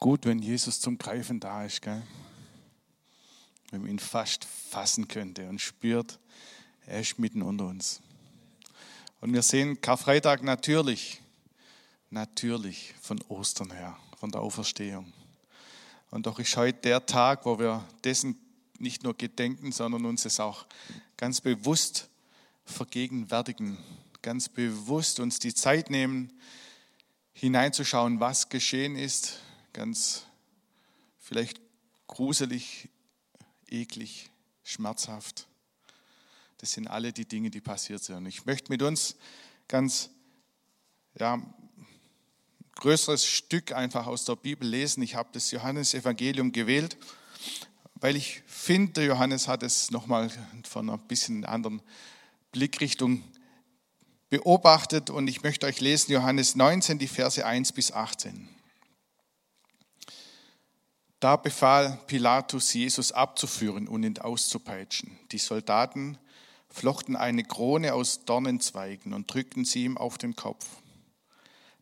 Gut, wenn Jesus zum Greifen da ist, gell? Wenn man ihn fast fassen könnte und spürt, er ist mitten unter uns. Und wir sehen Karfreitag natürlich, natürlich von Ostern her, von der Auferstehung. Und doch ist heute der Tag, wo wir dessen nicht nur gedenken, sondern uns es auch ganz bewusst vergegenwärtigen, ganz bewusst uns die Zeit nehmen, hineinzuschauen, was geschehen ist, ganz vielleicht gruselig, eklig, schmerzhaft. Das sind alle die Dinge, die passiert sind. Ich möchte mit uns ganz ja, größeres Stück einfach aus der Bibel lesen. Ich habe das Johannesevangelium gewählt, weil ich finde, Johannes hat es nochmal von einer bisschen anderen Blickrichtung beobachtet und ich möchte euch lesen Johannes 19, die Verse 1 bis 18. Da befahl Pilatus, Jesus abzuführen und ihn auszupeitschen. Die Soldaten flochten eine Krone aus Dornenzweigen und drückten sie ihm auf den Kopf.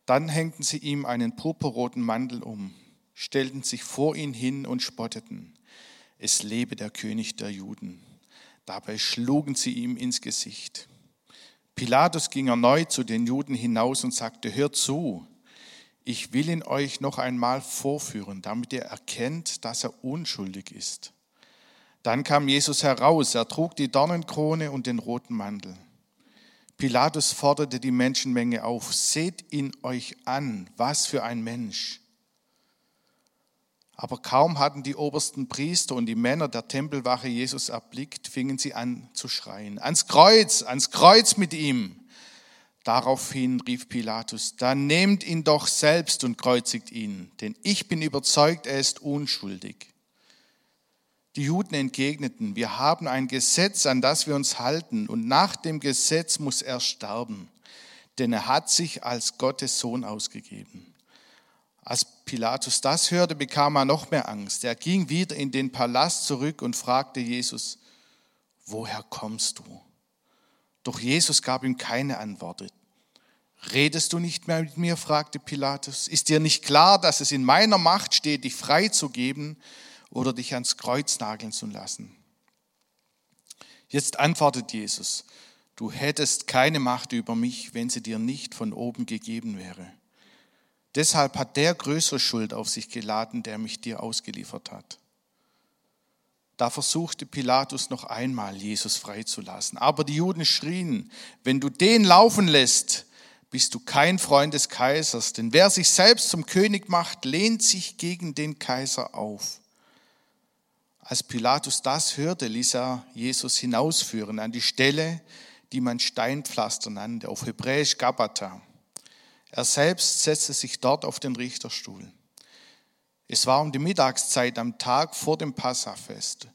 Dann hängten sie ihm einen purpurroten Mantel um, stellten sich vor ihn hin und spotteten. Es lebe der König der Juden. Dabei schlugen sie ihm ins Gesicht. Pilatus ging erneut zu den Juden hinaus und sagte, hört zu, ich will ihn euch noch einmal vorführen, damit ihr erkennt, dass er unschuldig ist. Dann kam Jesus heraus, er trug die Dornenkrone und den roten Mantel. Pilatus forderte die Menschenmenge auf, seht ihn euch an, was für ein Mensch. Aber kaum hatten die obersten Priester und die Männer der Tempelwache Jesus erblickt, fingen sie an zu schreien. Ans Kreuz, ans Kreuz mit ihm. Daraufhin rief Pilatus, dann nehmt ihn doch selbst und kreuzigt ihn, denn ich bin überzeugt, er ist unschuldig. Die Juden entgegneten, wir haben ein Gesetz, an das wir uns halten, und nach dem Gesetz muss er sterben, denn er hat sich als Gottes Sohn ausgegeben. Als Pilatus das hörte, bekam er noch mehr Angst. Er ging wieder in den Palast zurück und fragte Jesus, woher kommst du? Doch Jesus gab ihm keine Antwort. Redest du nicht mehr mit mir? fragte Pilatus. Ist dir nicht klar, dass es in meiner Macht steht, dich freizugeben oder dich ans Kreuz nageln zu lassen. Jetzt antwortet Jesus, du hättest keine Macht über mich, wenn sie dir nicht von oben gegeben wäre. Deshalb hat der größere Schuld auf sich geladen, der mich dir ausgeliefert hat. Da versuchte Pilatus noch einmal, Jesus freizulassen. Aber die Juden schrien, wenn du den laufen lässt, bist du kein Freund des Kaisers, denn wer sich selbst zum König macht, lehnt sich gegen den Kaiser auf. Als Pilatus das hörte, ließ er Jesus hinausführen an die Stelle, die man Steinpflaster nannte, auf Hebräisch Gabata. Er selbst setzte sich dort auf den Richterstuhl. Es war um die Mittagszeit am Tag vor dem Passafest,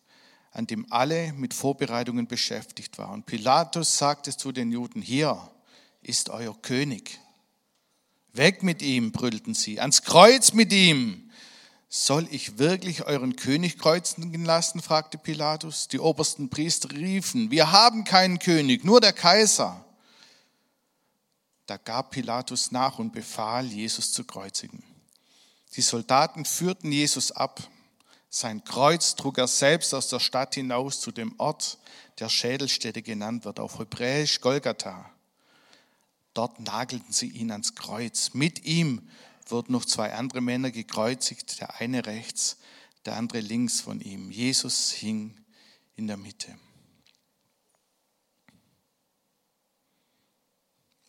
an dem alle mit Vorbereitungen beschäftigt waren. Pilatus sagte zu den Juden, hier ist euer König. Weg mit ihm, brüllten sie, ans Kreuz mit ihm. Soll ich wirklich euren König kreuzen lassen? fragte Pilatus. Die obersten Priester riefen, wir haben keinen König, nur der Kaiser. Da gab Pilatus nach und befahl, Jesus zu kreuzigen. Die Soldaten führten Jesus ab. Sein Kreuz trug er selbst aus der Stadt hinaus zu dem Ort, der Schädelstätte genannt wird, auf Hebräisch Golgatha. Dort nagelten sie ihn ans Kreuz. Mit ihm wurden noch zwei andere Männer gekreuzigt, der eine rechts, der andere links von ihm. Jesus hing in der Mitte.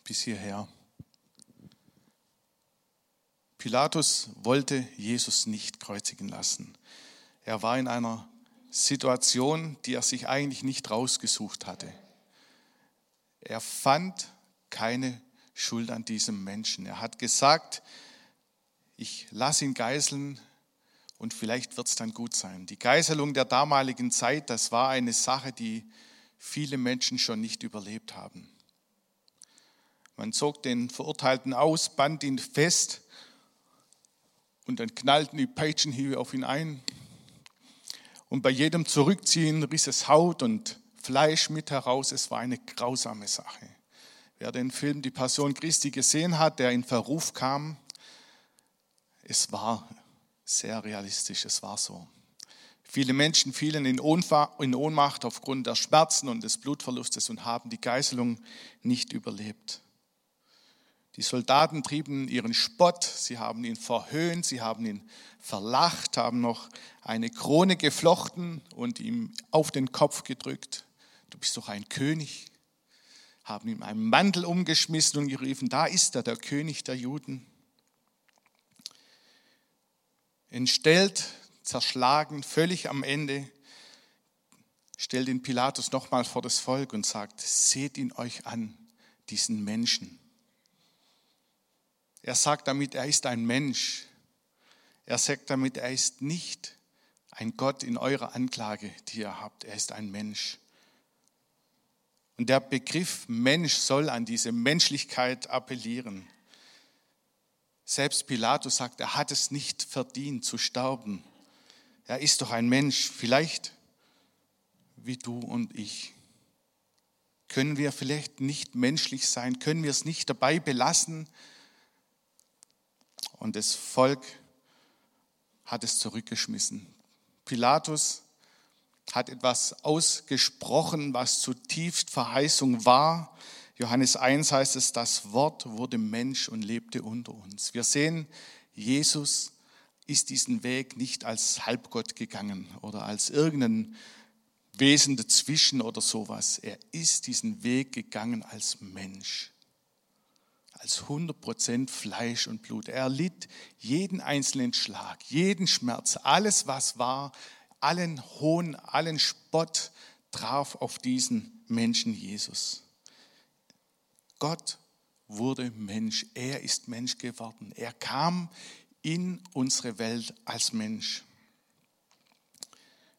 Bis hierher. Pilatus wollte Jesus nicht kreuzigen lassen. Er war in einer Situation, die er sich eigentlich nicht rausgesucht hatte. Er fand keine Schuld an diesem Menschen. Er hat gesagt, ich lasse ihn geißeln und vielleicht wird es dann gut sein. Die Geißelung der damaligen Zeit, das war eine Sache, die viele Menschen schon nicht überlebt haben. Man zog den Verurteilten aus, band ihn fest und dann knallten die Peitschenhiebe auf ihn ein. Und bei jedem Zurückziehen riss es Haut und Fleisch mit heraus. Es war eine grausame Sache. Wer den Film Die Passion Christi gesehen hat, der in Verruf kam, es war sehr realistisch, es war so. Viele Menschen fielen in Ohnmacht aufgrund der Schmerzen und des Blutverlustes und haben die Geißelung nicht überlebt. Die Soldaten trieben ihren Spott, sie haben ihn verhöhnt, sie haben ihn verlacht, haben noch eine Krone geflochten und ihm auf den Kopf gedrückt. Du bist doch ein König. Haben ihm einen Mantel umgeschmissen und geriefen, da ist er, der König der Juden. Entstellt, zerschlagen, völlig am Ende, stellt ihn Pilatus nochmal vor das Volk und sagt, seht ihn euch an, diesen Menschen. Er sagt damit, er ist ein Mensch. Er sagt damit, er ist nicht ein Gott in eurer Anklage, die ihr habt. Er ist ein Mensch. Und der Begriff Mensch soll an diese Menschlichkeit appellieren. Selbst Pilatus sagt, er hat es nicht verdient zu sterben. Er ist doch ein Mensch, vielleicht wie du und ich. Können wir vielleicht nicht menschlich sein? Können wir es nicht dabei belassen, und das Volk hat es zurückgeschmissen. Pilatus hat etwas ausgesprochen, was zutiefst Verheißung war. Johannes 1 heißt es, das Wort wurde Mensch und lebte unter uns. Wir sehen, Jesus ist diesen Weg nicht als Halbgott gegangen oder als irgendein Wesen dazwischen oder sowas. Er ist diesen Weg gegangen als Mensch als 100% Fleisch und Blut. Er litt jeden einzelnen Schlag, jeden Schmerz, alles was war, allen Hohn, allen Spott traf auf diesen Menschen Jesus. Gott wurde Mensch, er ist Mensch geworden. Er kam in unsere Welt als Mensch.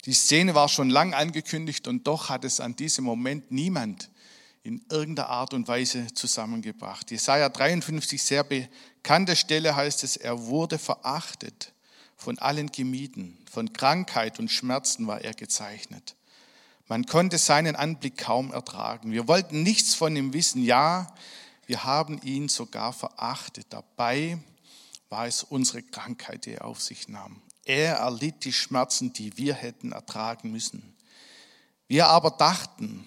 Die Szene war schon lang angekündigt und doch hat es an diesem Moment niemand in irgendeiner Art und Weise zusammengebracht. Jesaja 53, sehr bekannte Stelle heißt es, er wurde verachtet, von allen gemieden, von Krankheit und Schmerzen war er gezeichnet. Man konnte seinen Anblick kaum ertragen. Wir wollten nichts von ihm wissen. Ja, wir haben ihn sogar verachtet. Dabei war es unsere Krankheit, die er auf sich nahm. Er erlitt die Schmerzen, die wir hätten ertragen müssen. Wir aber dachten,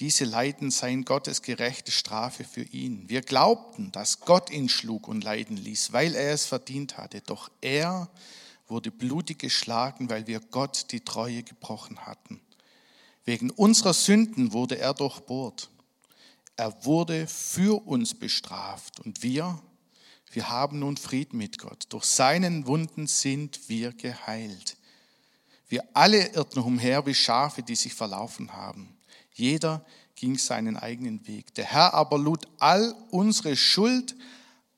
diese Leiden seien Gottes gerechte Strafe für ihn. Wir glaubten, dass Gott ihn schlug und leiden ließ, weil er es verdient hatte. Doch er wurde blutig geschlagen, weil wir Gott die Treue gebrochen hatten. Wegen unserer Sünden wurde er durchbohrt. Er wurde für uns bestraft und wir, wir haben nun Frieden mit Gott. Durch seinen Wunden sind wir geheilt. Wir alle irrten umher wie Schafe, die sich verlaufen haben. Jeder ging seinen eigenen Weg. Der Herr aber lud all unsere Schuld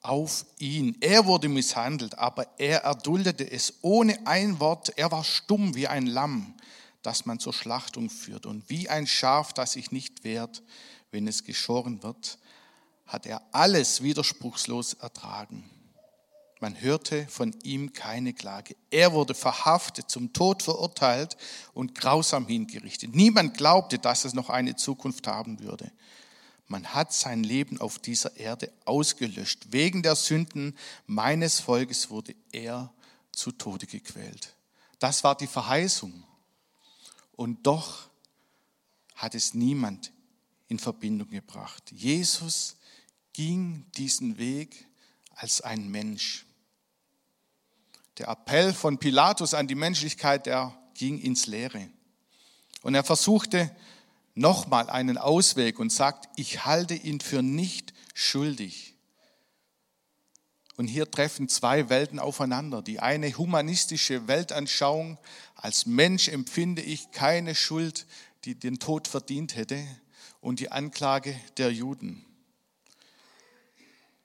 auf ihn. Er wurde misshandelt, aber er erduldete es ohne ein Wort. Er war stumm wie ein Lamm, das man zur Schlachtung führt. Und wie ein Schaf, das sich nicht wehrt, wenn es geschoren wird, hat er alles widerspruchslos ertragen. Man hörte von ihm keine Klage. Er wurde verhaftet, zum Tod verurteilt und grausam hingerichtet. Niemand glaubte, dass es noch eine Zukunft haben würde. Man hat sein Leben auf dieser Erde ausgelöscht. Wegen der Sünden meines Volkes wurde er zu Tode gequält. Das war die Verheißung. Und doch hat es niemand in Verbindung gebracht. Jesus ging diesen Weg als ein Mensch. Der Appell von Pilatus an die Menschlichkeit, der ging ins Leere. Und er versuchte nochmal einen Ausweg und sagt, ich halte ihn für nicht schuldig. Und hier treffen zwei Welten aufeinander. Die eine humanistische Weltanschauung, als Mensch empfinde ich keine Schuld, die den Tod verdient hätte, und die Anklage der Juden.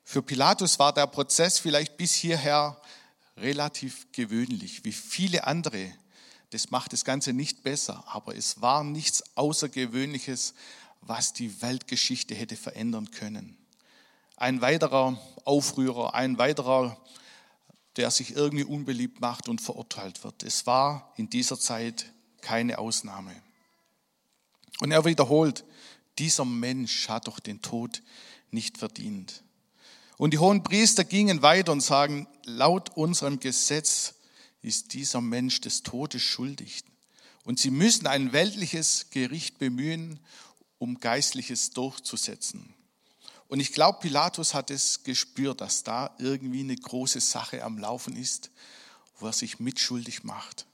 Für Pilatus war der Prozess vielleicht bis hierher relativ gewöhnlich, wie viele andere. Das macht das Ganze nicht besser, aber es war nichts Außergewöhnliches, was die Weltgeschichte hätte verändern können. Ein weiterer Aufrührer, ein weiterer, der sich irgendwie unbeliebt macht und verurteilt wird. Es war in dieser Zeit keine Ausnahme. Und er wiederholt, dieser Mensch hat doch den Tod nicht verdient. Und die hohen Priester gingen weiter und sagen, laut unserem Gesetz ist dieser Mensch des Todes schuldig. Und sie müssen ein weltliches Gericht bemühen, um Geistliches durchzusetzen. Und ich glaube, Pilatus hat es gespürt, dass da irgendwie eine große Sache am Laufen ist, wo er sich mitschuldig macht.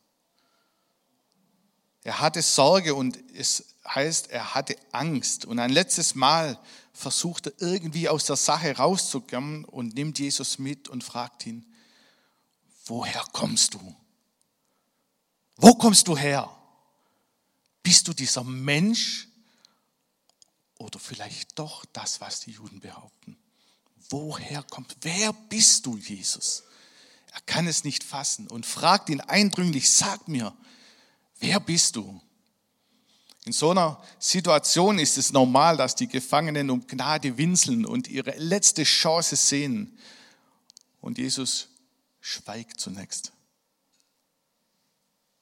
Er hatte Sorge und es heißt, er hatte Angst. Und ein letztes Mal versucht er irgendwie aus der Sache rauszukommen und nimmt Jesus mit und fragt ihn, woher kommst du? Wo kommst du her? Bist du dieser Mensch oder vielleicht doch das, was die Juden behaupten? Woher kommt, wer bist du, Jesus? Er kann es nicht fassen und fragt ihn eindringlich, sag mir, wer bist du? In so einer Situation ist es normal, dass die Gefangenen um Gnade winseln und ihre letzte Chance sehen. Und Jesus schweigt zunächst.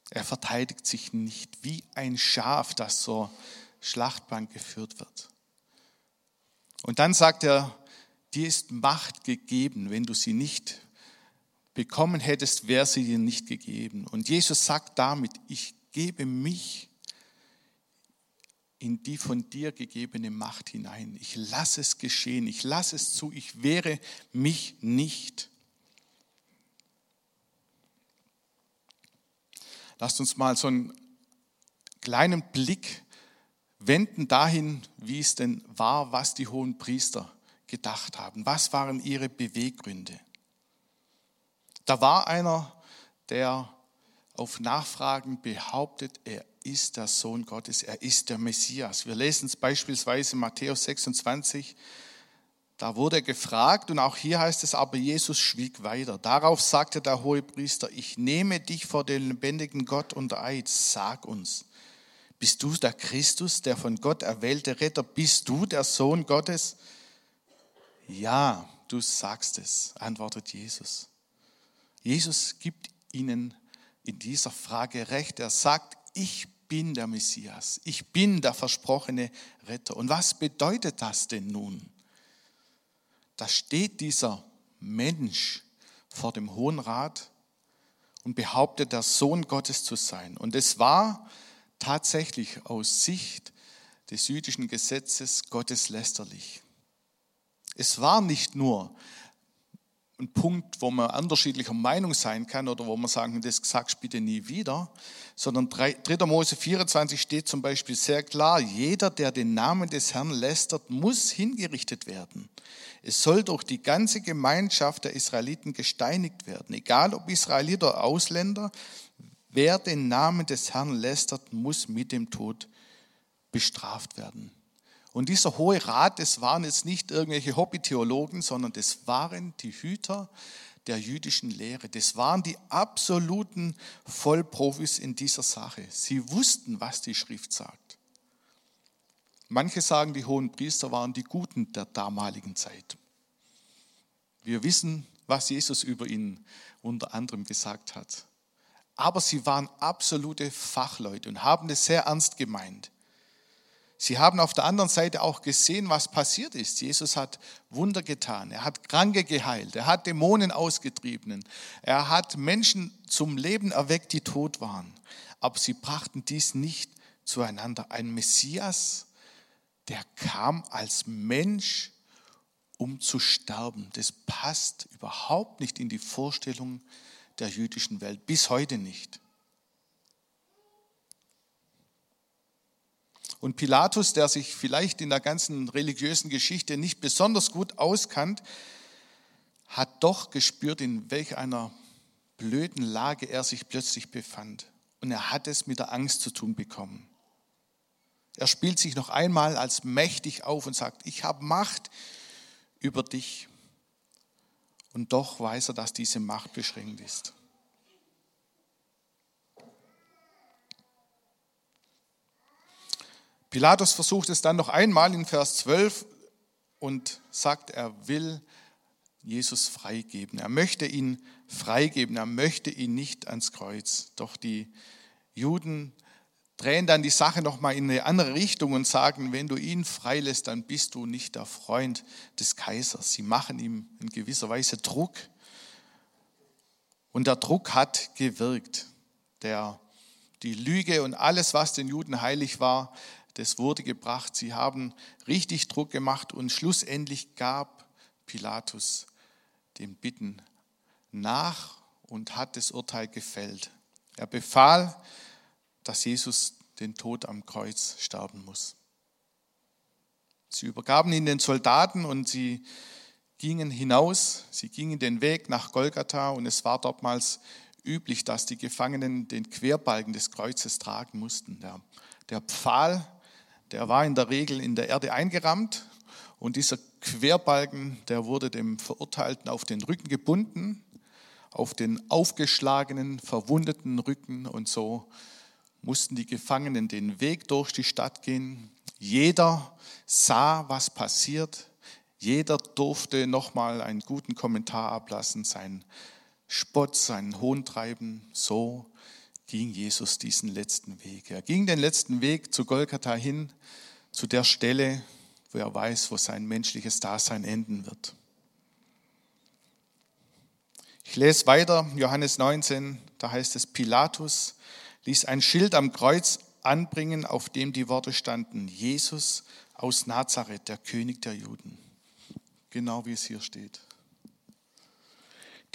Er verteidigt sich nicht wie ein Schaf, das zur Schlachtbank geführt wird. Und dann sagt er, dir ist Macht gegeben, wenn du sie nicht bekommen hättest, wäre sie dir nicht gegeben. Und Jesus sagt damit, ich gebe mich in die von dir gegebene Macht hinein. Ich lasse es geschehen, ich lasse es zu, ich wehre mich nicht. Lasst uns mal so einen kleinen Blick wenden dahin, wie es denn war, was die hohen Priester gedacht haben. Was waren ihre Beweggründe? Da war einer, der auf Nachfragen behauptet, er ist der Sohn Gottes, er ist der Messias. Wir lesen es beispielsweise in Matthäus 26, da wurde gefragt und auch hier heißt es, aber Jesus schwieg weiter. Darauf sagte der hohe Priester, ich nehme dich vor den lebendigen Gott unter Eid, sag uns, bist du der Christus, der von Gott erwählte Retter? Bist du der Sohn Gottes? Ja, du sagst es, antwortet Jesus. Jesus gibt ihnen in dieser Frage recht. Er sagt, ich bin der Messias, ich bin der versprochene Retter. Und was bedeutet das denn nun? Da steht dieser Mensch vor dem Hohen Rat und behauptet, der Sohn Gottes zu sein. Und es war tatsächlich aus Sicht des jüdischen Gesetzes gotteslästerlich. Es war nicht nur ein Punkt, wo man unterschiedlicher Meinung sein kann oder wo man sagen, das sagst bitte nie wieder, sondern 3. Mose 24 steht zum Beispiel sehr klar, jeder, der den Namen des Herrn lästert, muss hingerichtet werden. Es soll durch die ganze Gemeinschaft der Israeliten gesteinigt werden, egal ob Israelit oder Ausländer, wer den Namen des Herrn lästert, muss mit dem Tod bestraft werden. Und dieser Hohe Rat, das waren jetzt nicht irgendwelche Hobbytheologen, sondern das waren die Hüter der jüdischen Lehre. Das waren die absoluten Vollprofis in dieser Sache. Sie wussten, was die Schrift sagt. Manche sagen, die hohen Priester waren die Guten der damaligen Zeit. Wir wissen, was Jesus über ihn unter anderem gesagt hat. Aber sie waren absolute Fachleute und haben es sehr ernst gemeint. Sie haben auf der anderen Seite auch gesehen, was passiert ist. Jesus hat Wunder getan. Er hat Kranke geheilt. Er hat Dämonen ausgetrieben. Er hat Menschen zum Leben erweckt, die tot waren. Aber sie brachten dies nicht zueinander. Ein Messias, der kam als Mensch, um zu sterben. Das passt überhaupt nicht in die Vorstellung der jüdischen Welt. Bis heute nicht. Und Pilatus, der sich vielleicht in der ganzen religiösen Geschichte nicht besonders gut auskannt, hat doch gespürt, in welch einer blöden Lage er sich plötzlich befand. Und er hat es mit der Angst zu tun bekommen. Er spielt sich noch einmal als mächtig auf und sagt, ich habe Macht über dich. Und doch weiß er, dass diese Macht beschränkt ist. Pilatus versucht es dann noch einmal in Vers 12 und sagt, er will Jesus freigeben. Er möchte ihn freigeben, er möchte ihn nicht ans Kreuz. Doch die Juden drehen dann die Sache nochmal in eine andere Richtung und sagen, wenn du ihn freilässt, dann bist du nicht der Freund des Kaisers. Sie machen ihm in gewisser Weise Druck. Und der Druck hat gewirkt. Der, die Lüge und alles, was den Juden heilig war, das wurde gebracht. Sie haben richtig Druck gemacht und schlussendlich gab Pilatus dem Bitten nach und hat das Urteil gefällt. Er befahl, dass Jesus den Tod am Kreuz sterben muss. Sie übergaben ihn den Soldaten und sie gingen hinaus, sie gingen den Weg nach Golgatha und es war dortmals üblich, dass die Gefangenen den Querbalken des Kreuzes tragen mussten. Der, der Pfahl, der war in der Regel in der Erde eingerammt und dieser Querbalken, der wurde dem Verurteilten auf den Rücken gebunden, auf den aufgeschlagenen, verwundeten Rücken und so mussten die Gefangenen den Weg durch die Stadt gehen. Jeder sah, was passiert. Jeder durfte nochmal einen guten Kommentar ablassen, seinen Spott, seinen Hohn treiben. So ging Jesus diesen letzten Weg. Er ging den letzten Weg zu Golgatha hin, zu der Stelle, wo er weiß, wo sein menschliches Dasein enden wird. Ich lese weiter, Johannes 19, da heißt es, Pilatus ließ ein Schild am Kreuz anbringen, auf dem die Worte standen, Jesus aus Nazareth, der König der Juden. Genau wie es hier steht.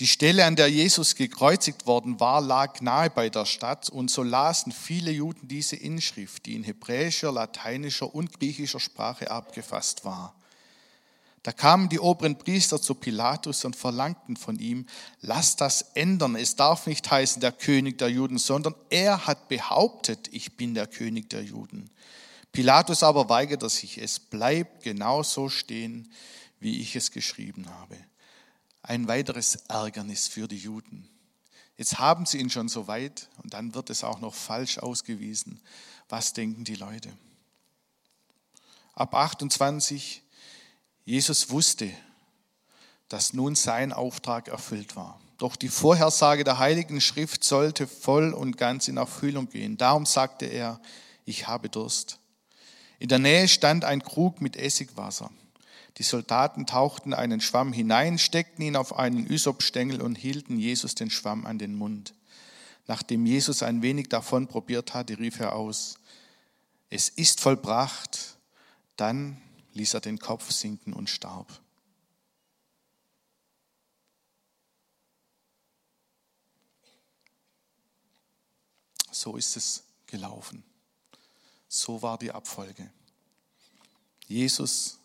Die Stelle, an der Jesus gekreuzigt worden war, lag nahe bei der Stadt und so lasen viele Juden diese Inschrift, die in hebräischer, lateinischer und griechischer Sprache abgefasst war. Da kamen die oberen Priester zu Pilatus und verlangten von ihm, lass das ändern. Es darf nicht heißen der König der Juden, sondern er hat behauptet, ich bin der König der Juden. Pilatus aber weigerte sich, es bleibt genau so stehen, wie ich es geschrieben habe. Ein weiteres Ärgernis für die Juden. Jetzt haben sie ihn schon so weit und dann wird es auch noch falsch ausgewiesen. Was denken die Leute? Ab 28 Jesus wusste, dass nun sein Auftrag erfüllt war. Doch die Vorhersage der Heiligen Schrift sollte voll und ganz in Erfüllung gehen. Darum sagte er, ich habe Durst. In der Nähe stand ein Krug mit Essigwasser. Die Soldaten tauchten einen Schwamm hinein, steckten ihn auf einen Ysopstängel und hielten Jesus den Schwamm an den Mund. Nachdem Jesus ein wenig davon probiert hatte, rief er aus, es ist vollbracht. Dann ließ er den Kopf sinken und starb. So ist es gelaufen. So war die Abfolge. Jesus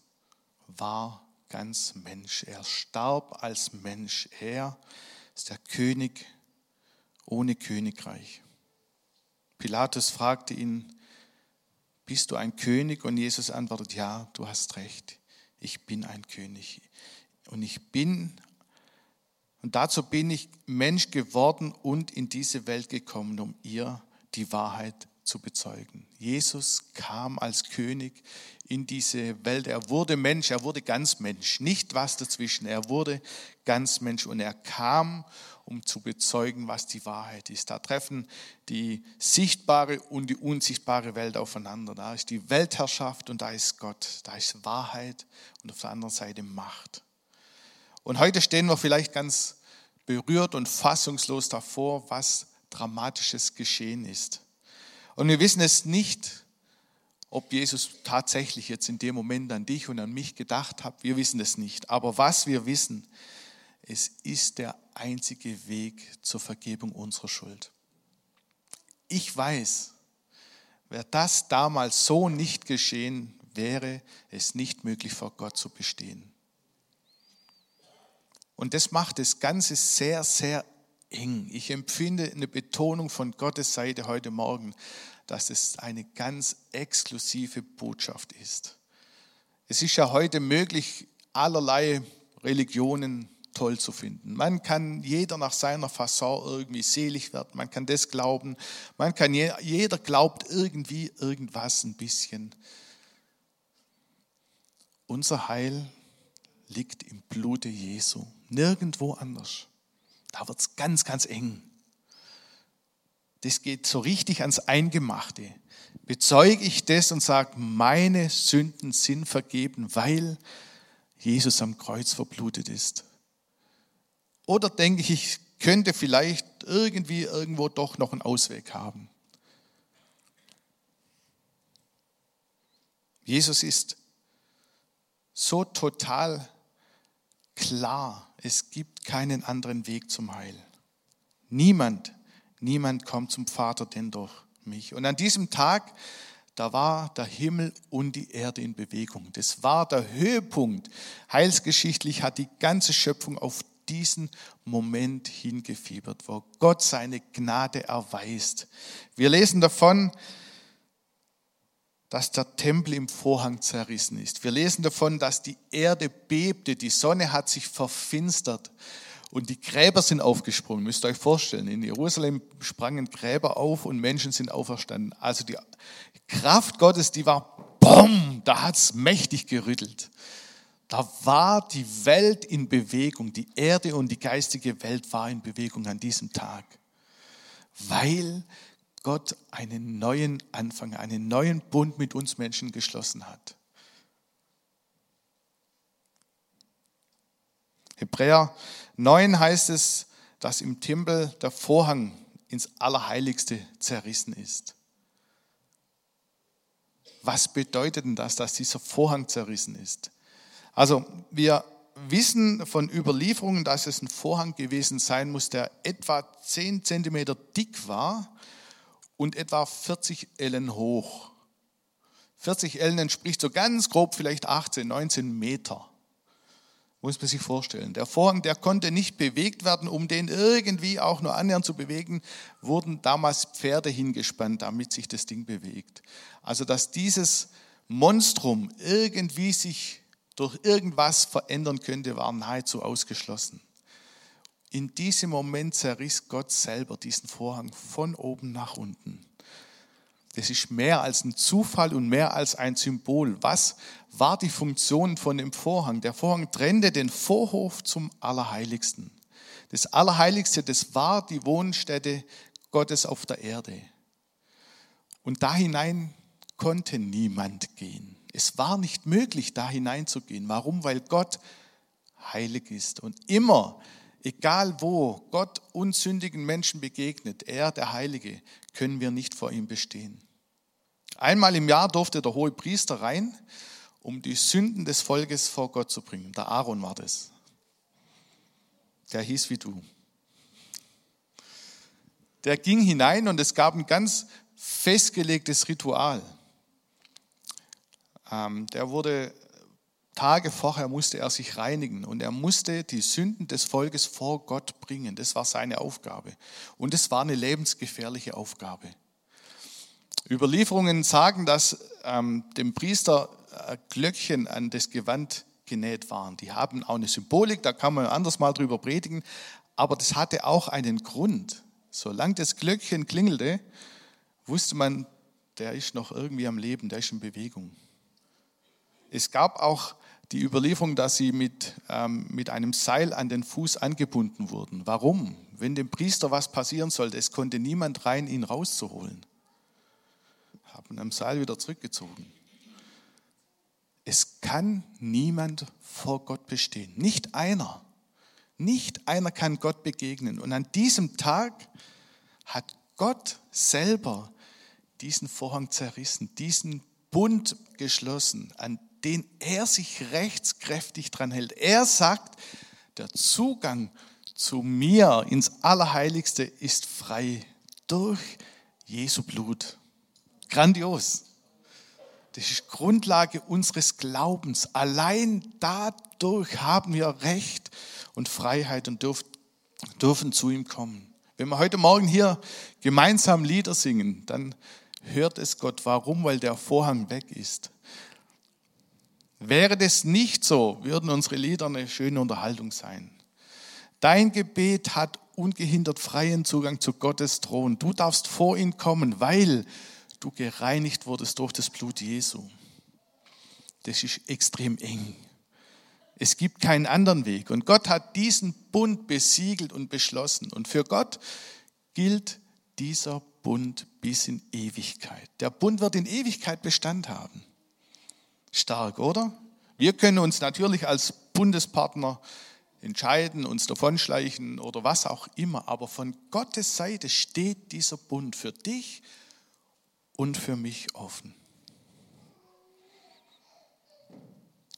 war ganz Mensch. Er starb als Mensch. Er ist der König ohne Königreich. Pilatus fragte ihn, bist du ein König? Und Jesus antwortet, ja, du hast recht, ich bin ein König. Und ich bin, und dazu bin ich Mensch geworden und in diese Welt gekommen, um ihr die Wahrheit zu bezeugen. Jesus kam als König in diese Welt. Er wurde Mensch, er wurde ganz Mensch, nicht was dazwischen. Er wurde ganz Mensch und er kam, um zu bezeugen, was die Wahrheit ist. Da treffen die sichtbare und die unsichtbare Welt aufeinander. Da ist die Weltherrschaft und da ist Gott. Da ist Wahrheit und auf der anderen Seite Macht. Und heute stehen wir vielleicht ganz berührt und fassungslos davor, was Dramatisches geschehen ist. Und wir wissen es nicht, ob Jesus tatsächlich jetzt in dem Moment an dich und an mich gedacht hat. Wir wissen es nicht. Aber was wir wissen, es ist der einzige Weg zur Vergebung unserer Schuld. Ich weiß, wäre das damals so nicht geschehen, wäre es nicht möglich vor Gott zu bestehen. Und das macht das Ganze sehr, sehr eng. Ich empfinde eine Betonung von Gottes Seite heute Morgen, dass es eine ganz exklusive Botschaft ist. Es ist ja heute möglich, allerlei Religionen toll zu finden. Man kann jeder nach seiner Fasson irgendwie selig werden. Man kann das glauben. Man kann jeder glaubt irgendwie irgendwas ein bisschen. Unser Heil liegt im Blute Jesu, nirgendwo anders. Da wird es ganz, ganz eng. Das geht so richtig ans Eingemachte. Bezeuge ich das und sage, meine Sünden sind vergeben, weil Jesus am Kreuz verblutet ist. Oder denke ich, ich könnte vielleicht irgendwie irgendwo doch noch einen Ausweg haben. Jesus ist so total klar, es gibt keinen anderen Weg zum Heil. Niemand, niemand kommt zum Vater denn durch mich. Und an diesem Tag, da war der Himmel und die Erde in Bewegung. Das war der Höhepunkt. Heilsgeschichtlich hat die ganze Schöpfung auf diesen Moment hingefiebert, wo Gott seine Gnade erweist. Wir lesen davon, dass der Tempel im Vorhang zerrissen ist. Wir lesen davon, dass die Erde bebte, die Sonne hat sich verfinstert und die Gräber sind aufgesprungen. Müsst ihr euch vorstellen, in Jerusalem sprangen Gräber auf und Menschen sind auferstanden. Also die Kraft Gottes, die war, boom, da hat es mächtig gerüttelt. Da war die Welt in Bewegung, die Erde und die geistige Welt war in Bewegung an diesem Tag, weil Gott einen neuen Anfang, einen neuen Bund mit uns Menschen geschlossen hat. Hebräer 9 heißt es, dass im Tempel der Vorhang ins Allerheiligste zerrissen ist. Was bedeutet denn das, dass dieser Vorhang zerrissen ist? Also wir wissen von Überlieferungen, dass es ein Vorhang gewesen sein muss, der etwa 10 Zentimeter dick war und etwa 40 Ellen hoch. 40 Ellen entspricht so ganz grob vielleicht 18, 19 Meter. Muss man sich vorstellen. Der Vorhang, der konnte nicht bewegt werden, um den irgendwie auch nur annähernd zu bewegen, wurden damals Pferde hingespannt, damit sich das Ding bewegt. Also, dass dieses Monstrum irgendwie sich durch irgendwas verändern könnte, war nahezu ausgeschlossen. In diesem Moment zerriss Gott selber diesen Vorhang von oben nach unten. Das ist mehr als ein Zufall und mehr als ein Symbol. Was war die Funktion von dem Vorhang? Der Vorhang trennte den Vorhof zum Allerheiligsten. Das Allerheiligste, das war die Wohnstätte Gottes auf der Erde. Und da hinein konnte niemand gehen. Es war nicht möglich, da hineinzugehen. Warum? Weil Gott heilig ist. Und immer, Egal wo Gott unsündigen Menschen begegnet, er, der Heilige, können wir nicht vor ihm bestehen. Einmal im Jahr durfte der hohe Priester rein, um die Sünden des Volkes vor Gott zu bringen. Der Aaron war das. Der hieß wie du. Der ging hinein und es gab ein ganz festgelegtes Ritual. Ähm, der wurde Tage vorher musste er sich reinigen und er musste die Sünden des Volkes vor Gott bringen. Das war seine Aufgabe. Und es war eine lebensgefährliche Aufgabe. Überlieferungen sagen, dass ähm, dem Priester äh, Glöckchen an das Gewand genäht waren. Die haben auch eine Symbolik, da kann man anders mal drüber predigen. Aber das hatte auch einen Grund. Solange das Glöckchen klingelte, wusste man, der ist noch irgendwie am Leben, der ist in Bewegung. Es gab auch die Überlieferung, dass sie mit, ähm, mit einem Seil an den Fuß angebunden wurden. Warum? Wenn dem Priester was passieren sollte, es konnte niemand rein, ihn rauszuholen. Haben am Seil wieder zurückgezogen. Es kann niemand vor Gott bestehen. Nicht einer. Nicht einer kann Gott begegnen. Und an diesem Tag hat Gott selber diesen Vorhang zerrissen, diesen Bund geschlossen, an den er sich rechtskräftig dran hält. Er sagt, der Zugang zu mir ins Allerheiligste ist frei durch Jesu Blut. Grandios. Das ist Grundlage unseres Glaubens. Allein dadurch haben wir Recht und Freiheit und dürfen zu ihm kommen. Wenn wir heute Morgen hier gemeinsam Lieder singen, dann hört es Gott. Warum? Weil der Vorhang weg ist. Wäre das nicht so, würden unsere Lieder eine schöne Unterhaltung sein. Dein Gebet hat ungehindert freien Zugang zu Gottes Thron. Du darfst vor ihn kommen, weil du gereinigt wurdest durch das Blut Jesu. Das ist extrem eng. Es gibt keinen anderen Weg. Und Gott hat diesen Bund besiegelt und beschlossen. Und für Gott gilt dieser Bund bis in Ewigkeit. Der Bund wird in Ewigkeit Bestand haben. Stark, oder? Wir können uns natürlich als Bundespartner entscheiden, uns davonschleichen oder was auch immer. Aber von Gottes Seite steht dieser Bund für dich und für mich offen.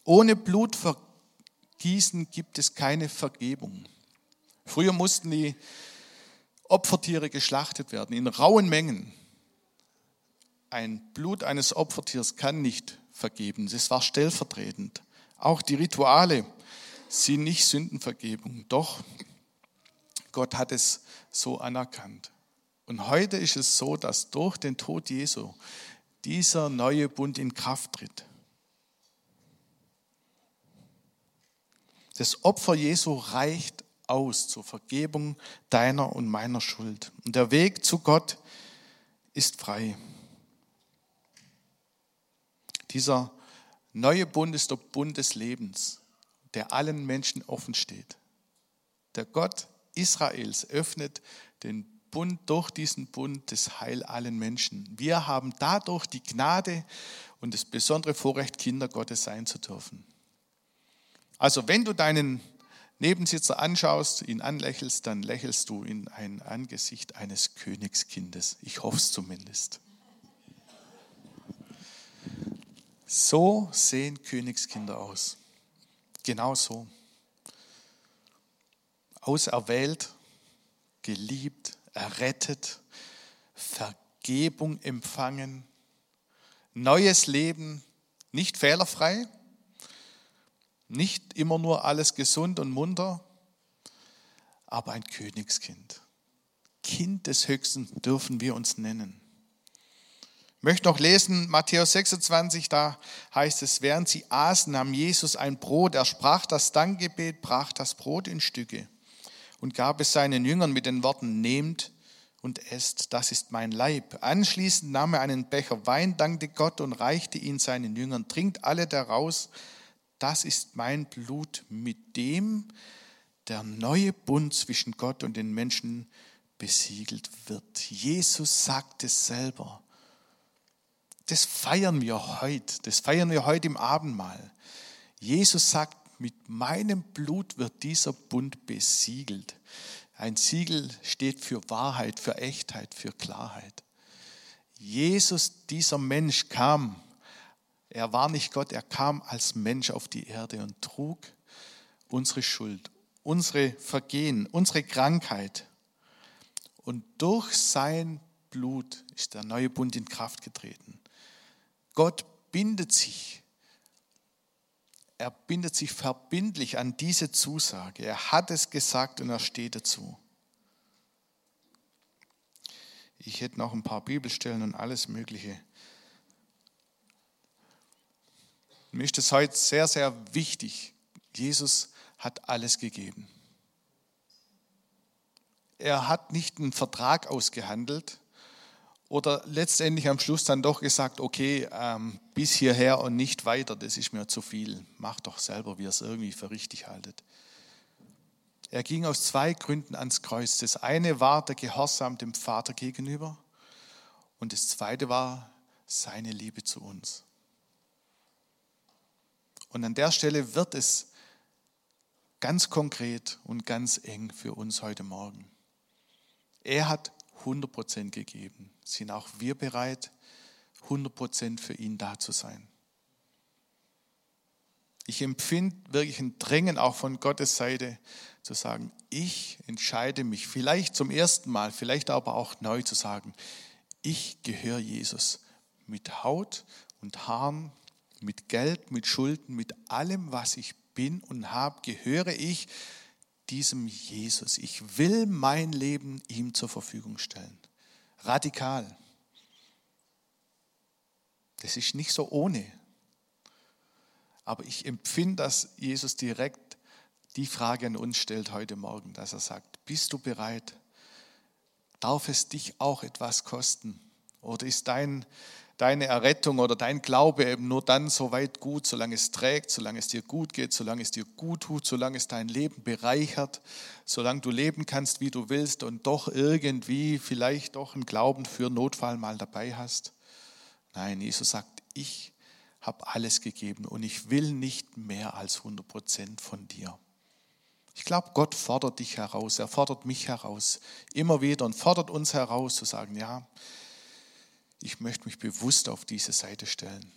Ohne Blutvergießen gibt es keine Vergebung. Früher mussten die Opfertiere geschlachtet werden in rauen Mengen. Ein Blut eines Opfertiers kann nicht vergeben. Das war stellvertretend. Auch die Rituale sind nicht Sündenvergebung. Doch Gott hat es so anerkannt. Und heute ist es so, dass durch den Tod Jesu dieser neue Bund in Kraft tritt. Das Opfer Jesu reicht aus zur Vergebung deiner und meiner Schuld. Und der Weg zu Gott ist frei. Dieser neue Bund ist der Bund des Lebens, der allen Menschen offen steht. Der Gott Israels öffnet den Bund durch diesen Bund des Heil allen Menschen. Wir haben dadurch die Gnade und das besondere Vorrecht, Kinder Gottes sein zu dürfen. Also wenn du deinen Nebensitzer anschaust, ihn anlächelst, dann lächelst du in ein Angesicht eines Königskindes. Ich hoffe es zumindest. So sehen Königskinder aus. Genau so. Auserwählt, geliebt, errettet, Vergebung empfangen, neues Leben, nicht fehlerfrei, nicht immer nur alles gesund und munter, aber ein Königskind. Kind des Höchsten dürfen wir uns nennen. Möchte noch lesen, Matthäus 26, da heißt es, während sie aßen, nahm Jesus ein Brot, er sprach das Dankgebet, brach das Brot in Stücke und gab es seinen Jüngern mit den Worten, nehmt und esst, das ist mein Leib. Anschließend nahm er einen Becher Wein, dankte Gott und reichte ihn seinen Jüngern, trinkt alle daraus, das ist mein Blut, mit dem der neue Bund zwischen Gott und den Menschen besiegelt wird. Jesus sagt es selber. Das feiern wir heute. Das feiern wir heute im Abendmahl. Jesus sagt, mit meinem Blut wird dieser Bund besiegelt. Ein Siegel steht für Wahrheit, für Echtheit, für Klarheit. Jesus, dieser Mensch, kam er war nicht Gott, er kam als Mensch auf die Erde und trug unsere Schuld, unsere Vergehen, unsere Krankheit. Und durch sein Blut ist der neue Bund in Kraft getreten. Gott bindet sich, er bindet sich verbindlich an diese Zusage. Er hat es gesagt und er steht dazu. Ich hätte noch ein paar Bibelstellen und alles Mögliche Mir ist es heute sehr, sehr wichtig. Jesus hat alles gegeben. Er hat nicht einen Vertrag ausgehandelt oder letztendlich am Schluss dann doch gesagt, okay, ähm, bis hierher und nicht weiter, das ist mir zu viel. Mach doch selber, wie ihr es irgendwie für richtig haltet. Er ging aus zwei Gründen ans Kreuz. Das eine war der Gehorsam dem Vater gegenüber und das zweite war seine Liebe zu uns. Und an der Stelle wird es ganz konkret und ganz eng für uns heute Morgen. Er hat 100% gegeben. Sind auch wir bereit, 100% für ihn da zu sein? Ich empfinde wirklich ein Drängen auch von Gottes Seite zu sagen, ich entscheide mich vielleicht zum ersten Mal, vielleicht aber auch neu zu sagen, ich gehöre Jesus mit Haut und Haaren, mit Geld, mit Schulden, mit allem, was ich bin und habe, gehöre ich diesem Jesus. Ich will mein Leben ihm zur Verfügung stellen. Radikal. Das ist nicht so ohne. Aber ich empfinde, dass Jesus direkt die Frage an uns stellt heute Morgen, dass er sagt, bist du bereit? Darf es dich auch etwas kosten? Oder ist dein deine Errettung oder dein Glaube eben nur dann so weit gut, solange es trägt, solange es dir gut geht, solange es dir gut tut, solange es dein Leben bereichert, solange du leben kannst, wie du willst und doch irgendwie vielleicht doch einen Glauben für Notfall mal dabei hast. Nein, Jesus sagt, ich habe alles gegeben und ich will nicht mehr als 100 Prozent von dir. Ich glaube, Gott fordert dich heraus, er fordert mich heraus, immer wieder und fordert uns heraus zu sagen, ja, ich möchte mich bewusst auf diese Seite stellen.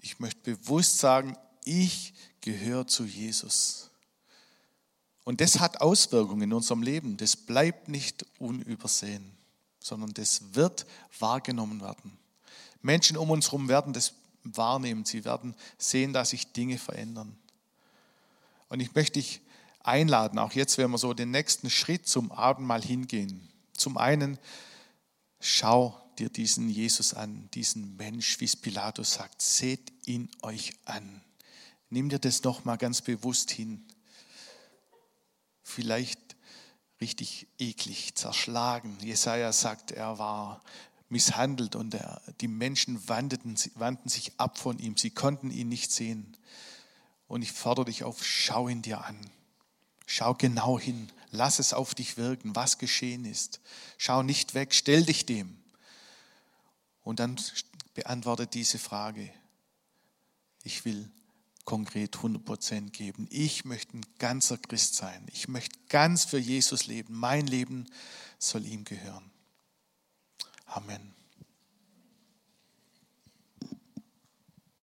Ich möchte bewusst sagen, ich gehöre zu Jesus. Und das hat Auswirkungen in unserem Leben. Das bleibt nicht unübersehen, sondern das wird wahrgenommen werden. Menschen um uns herum werden das wahrnehmen. Sie werden sehen, dass sich Dinge verändern. Und ich möchte dich einladen, auch jetzt, wenn wir so den nächsten Schritt zum Abendmahl hingehen. Zum einen, schau dir diesen Jesus an, diesen Mensch, wie es Pilatus sagt, seht ihn euch an. Nimm dir das nochmal ganz bewusst hin. Vielleicht richtig eklig, zerschlagen. Jesaja sagt, er war misshandelt und er, die Menschen wandten, wandten sich ab von ihm. Sie konnten ihn nicht sehen. Und ich fordere dich auf, schau ihn dir an. Schau genau hin, lass es auf dich wirken, was geschehen ist. Schau nicht weg, stell dich dem. Und dann beantworte diese Frage. Ich will konkret 100% geben. Ich möchte ein ganzer Christ sein. Ich möchte ganz für Jesus leben. Mein Leben soll ihm gehören. Amen.